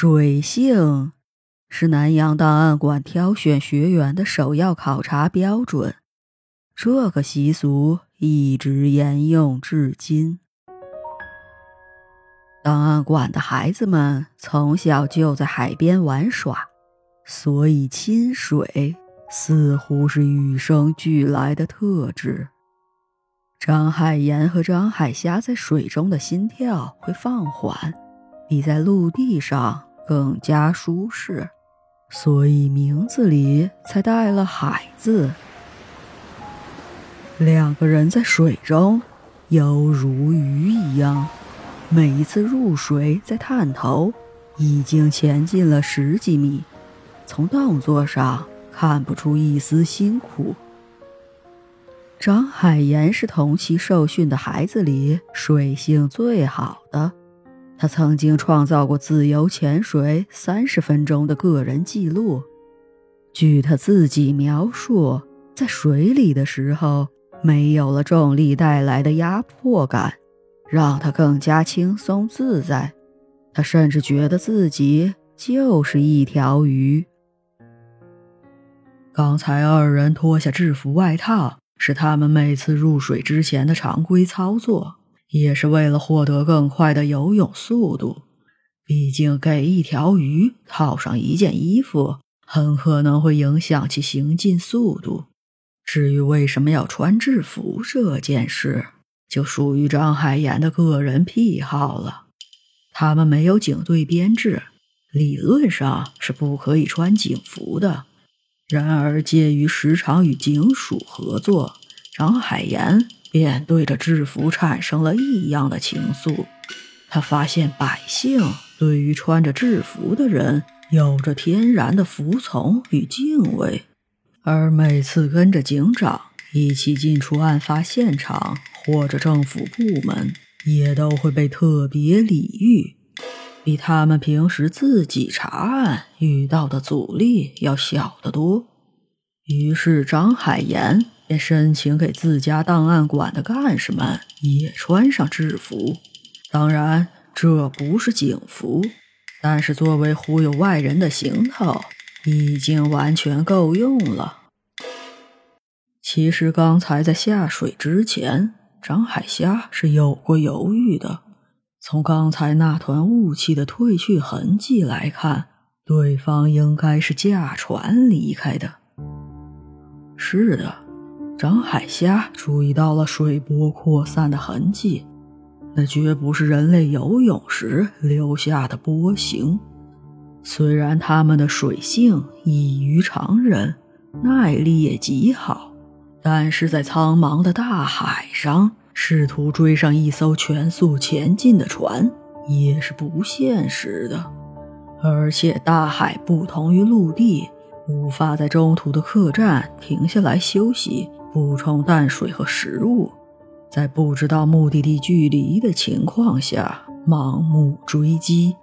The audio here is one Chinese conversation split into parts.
水性是南洋档案馆挑选学员的首要考察标准，这个习俗一直沿用至今。档案馆的孩子们从小就在海边玩耍，所以亲水似乎是与生俱来的特质。张海岩和张海霞在水中的心跳会放缓，比在陆地上更加舒适，所以名字里才带了“海”字。两个人在水中犹如鱼一样。每一次入水，在探头，已经前进了十几米，从动作上看不出一丝辛苦。张海岩是同期受训的孩子里水性最好的，他曾经创造过自由潜水三十分钟的个人记录。据他自己描述，在水里的时候，没有了重力带来的压迫感。让他更加轻松自在，他甚至觉得自己就是一条鱼。刚才二人脱下制服外套，是他们每次入水之前的常规操作，也是为了获得更快的游泳速度。毕竟，给一条鱼套上一件衣服，很可能会影响其行进速度。至于为什么要穿制服这件事，就属于张海岩的个人癖好了。他们没有警队编制，理论上是不可以穿警服的。然而，介于时常与警署合作，张海岩便对着制服产生了异样的情愫。他发现百姓对于穿着制服的人有着天然的服从与敬畏，而每次跟着警长一起进出案发现场。或者政府部门也都会被特别礼遇，比他们平时自己查案遇到的阻力要小得多。于是张海岩便申请给自家档案馆的干事们也穿上制服。当然，这不是警服，但是作为忽悠外人的行头，已经完全够用了。其实刚才在下水之前。张海虾是有过犹豫的。从刚才那团雾气的褪去痕迹来看，对方应该是驾船离开的。是的，张海虾注意到了水波扩散的痕迹，那绝不是人类游泳时留下的波形。虽然他们的水性异于常人，耐力也极好。但是在苍茫的大海上，试图追上一艘全速前进的船也是不现实的。而且大海不同于陆地，无法在中途的客栈停下来休息、补充淡水和食物，在不知道目的地距离的情况下盲目追击，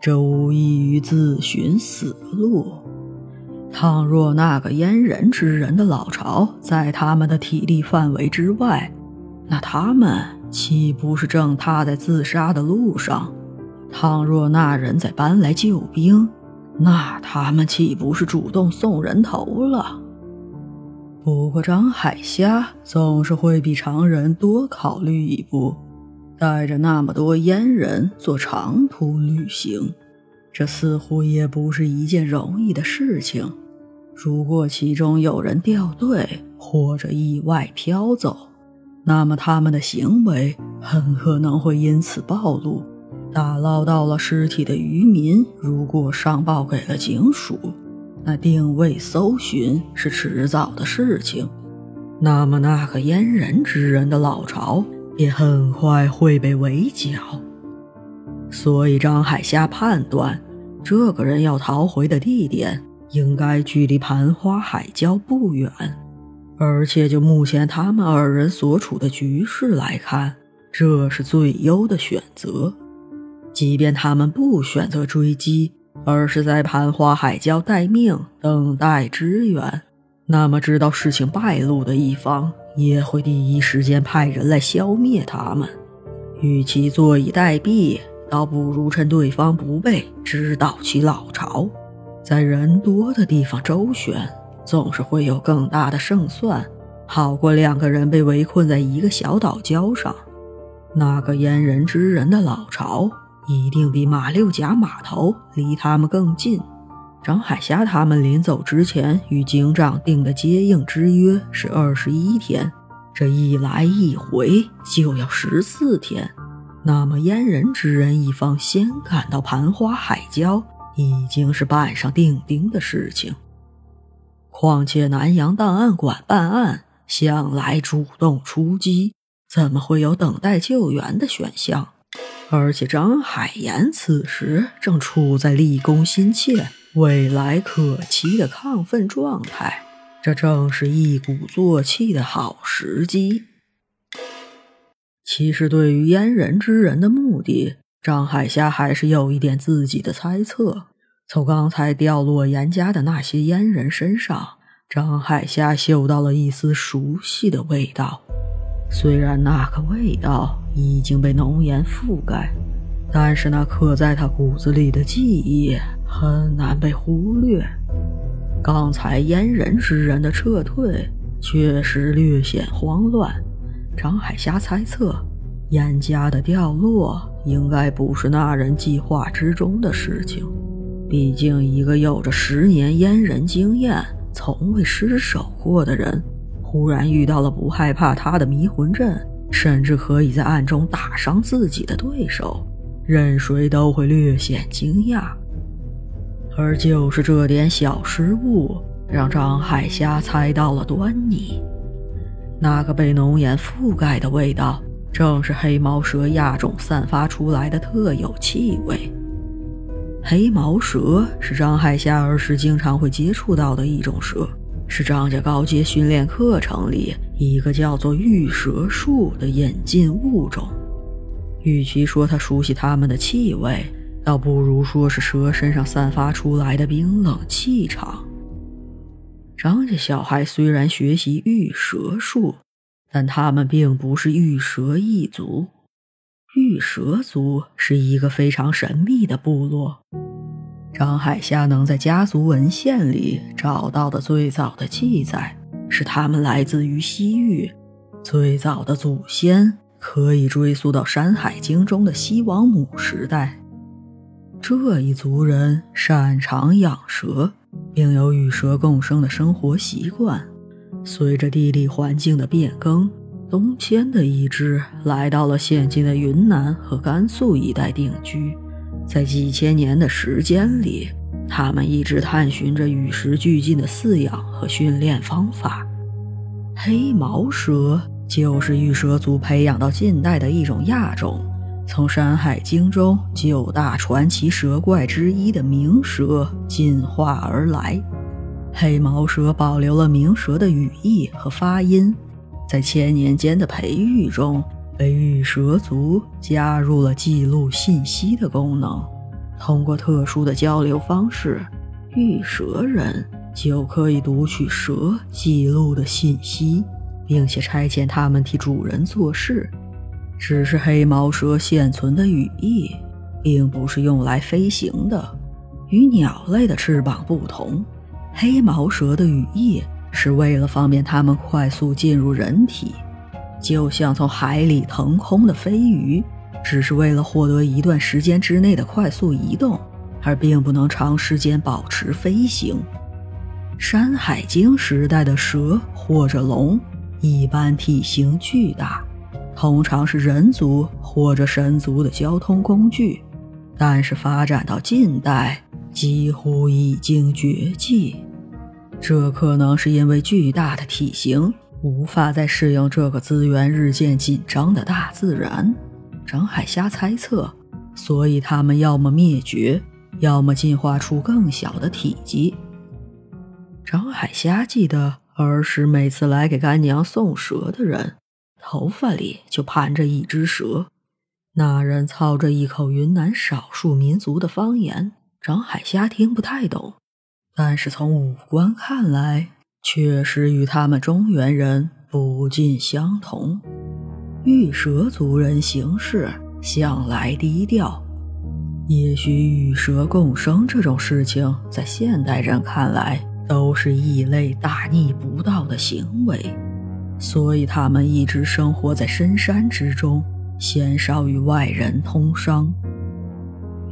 这无异于自寻死路。倘若那个阉人之人的老巢在他们的体力范围之外，那他们岂不是正踏在自杀的路上？倘若那人在搬来救兵，那他们岂不是主动送人头了？不过张海虾总是会比常人多考虑一步，带着那么多阉人做长途旅行。这似乎也不是一件容易的事情。如果其中有人掉队或者意外飘走，那么他们的行为很可能会因此暴露。打捞到了尸体的渔民如果上报给了警署，那定位搜寻是迟早的事情。那么那个阉人之人的老巢也很快会被围剿。所以张海虾判断。这个人要逃回的地点应该距离盘花海礁不远，而且就目前他们二人所处的局势来看，这是最优的选择。即便他们不选择追击，而是在盘花海礁待命，等待支援，那么知道事情败露的一方也会第一时间派人来消灭他们。与其坐以待毙。倒不如趁对方不备，直捣其老巢，在人多的地方周旋，总是会有更大的胜算，好过两个人被围困在一个小岛礁上。那个阉人之人的老巢，一定比马六甲码头离他们更近。张海霞他们临走之前与警长定的接应之约是二十一天，这一来一回就要十四天。那么阉人之人一方先赶到盘花海礁，已经是板上钉钉的事情。况且南洋档案馆办案向来主动出击，怎么会有等待救援的选项？而且张海岩此时正处在立功心切。未来可期的亢奋状态，这正是一鼓作气的好时机。其实，对于阉人之人的目的，张海霞还是有一点自己的猜测。从刚才掉落严家的那些阉人身上，张海霞嗅到了一丝熟悉的味道。虽然那个味道已经被浓烟覆盖，但是那刻在他骨子里的记忆。很难被忽略。刚才阉人之人的撤退确实略显慌乱。张海霞猜测，燕家的掉落应该不是那人计划之中的事情。毕竟，一个有着十年阉人经验、从未失手过的人，忽然遇到了不害怕他的迷魂阵，甚至可以在暗中打伤自己的对手，任谁都会略显惊讶。而就是这点小失误，让张海霞猜到了端倪。那个被浓烟覆盖的味道，正是黑毛蛇亚种散发出来的特有气味。黑毛蛇是张海霞儿时经常会接触到的一种蛇，是张家高阶训练课程里一个叫做玉蛇术的引进物种。与其说他熟悉它们的气味，倒不如说是蛇身上散发出来的冰冷气场。张家小孩虽然学习御蛇术，但他们并不是御蛇一族。御蛇族是一个非常神秘的部落。张海霞能在家族文献里找到的最早的记载，是他们来自于西域，最早的祖先可以追溯到《山海经》中的西王母时代。这一族人擅长养蛇，并有与蛇共生的生活习惯。随着地理环境的变更，东迁的一支来到了现今的云南和甘肃一带定居。在几千年的时间里，他们一直探寻着与时俱进的饲养和训练方法。黑毛蛇就是玉蛇族培养到近代的一种亚种。从《山海经》中九大传奇蛇怪之一的鸣蛇进化而来，黑毛蛇保留了鸣蛇的语义和发音，在千年间的培育中，被玉蛇族加入了记录信息的功能。通过特殊的交流方式，玉蛇人就可以读取蛇记录的信息，并且差遣他们替主人做事。只是黑毛蛇现存的羽翼，并不是用来飞行的。与鸟类的翅膀不同，黑毛蛇的羽翼是为了方便它们快速进入人体，就像从海里腾空的飞鱼，只是为了获得一段时间之内的快速移动，而并不能长时间保持飞行。山海经时代的蛇或者龙，一般体型巨大。通常是人族或者神族的交通工具，但是发展到近代，几乎已经绝迹。这可能是因为巨大的体型无法再适应这个资源日渐紧张的大自然。张海虾猜测，所以他们要么灭绝，要么进化出更小的体积。张海虾记得儿时每次来给干娘送蛇的人。头发里就盘着一只蛇，那人操着一口云南少数民族的方言，张海虾听不太懂，但是从五官看来，确实与他们中原人不尽相同。玉蛇族人行事向来低调，也许与蛇共生这种事情，在现代人看来都是异类大逆不道的行为，所以他们一直生活在深山之中，鲜少与外人通商。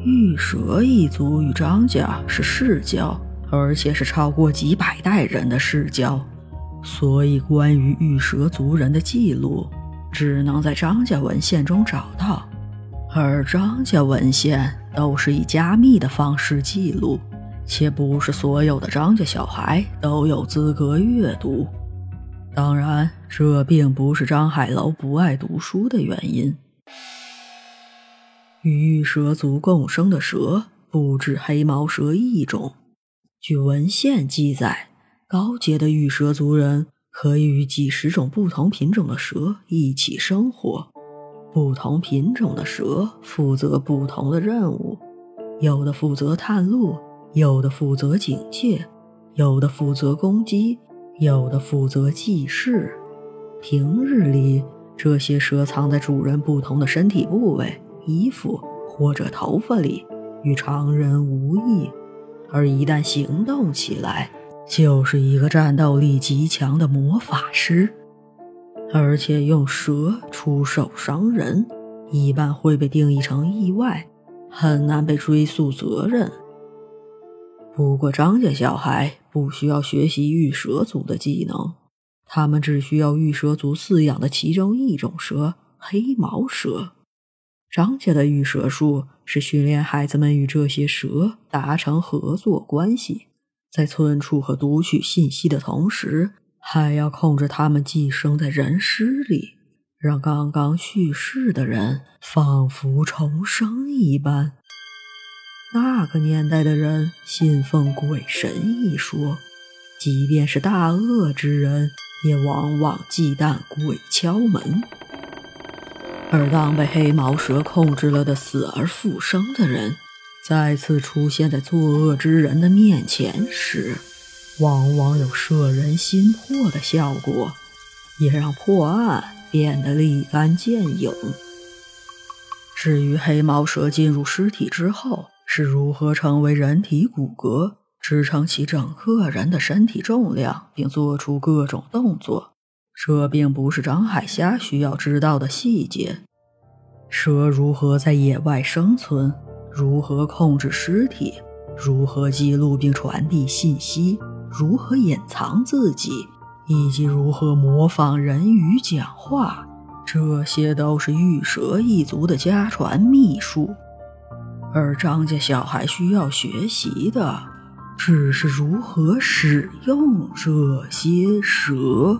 玉蛇一族与张家是世交，而且是超过几百代人的世交，所以关于玉蛇族人的记录，只能在张家文献中找到。而张家文献都是以加密的方式记录，且不是所有的张家小孩都有资格阅读。当然，这并不是张海楼不爱读书的原因。与玉蛇族共生的蛇不止黑毛蛇一种。据文献记载，高阶的玉蛇族人可以与几十种不同品种的蛇一起生活。不同品种的蛇负责不同的任务，有的负责探路，有的负责警戒，有的负责攻击，有的负责记事。平日里，这些蛇藏在主人不同的身体部位、衣服或者头发里，与常人无异；而一旦行动起来，就是一个战斗力极强的魔法师。而且用蛇出手伤人，一般会被定义成意外，很难被追溯责任。不过张家小孩不需要学习御蛇族的技能，他们只需要御蛇族饲养的其中一种蛇——黑毛蛇。张家的御蛇术是训练孩子们与这些蛇达成合作关系，在存储和读取信息的同时。还要控制他们寄生在人尸里，让刚刚去世的人仿佛重生一般。那个年代的人信奉鬼神一说，即便是大恶之人，也往往忌惮鬼敲门。而当被黑毛蛇控制了的死而复生的人，再次出现在作恶之人的面前时，往往有摄人心魄的效果，也让破案变得立竿见影。至于黑毛蛇进入尸体之后是如何成为人体骨骼，支撑起整个人的身体重量，并做出各种动作，这并不是张海虾需要知道的细节。蛇如何在野外生存，如何控制尸体，如何记录并传递信息。如何隐藏自己，以及如何模仿人语讲话，这些都是玉蛇一族的家传秘术。而张家小孩需要学习的，只是如何使用这些蛇。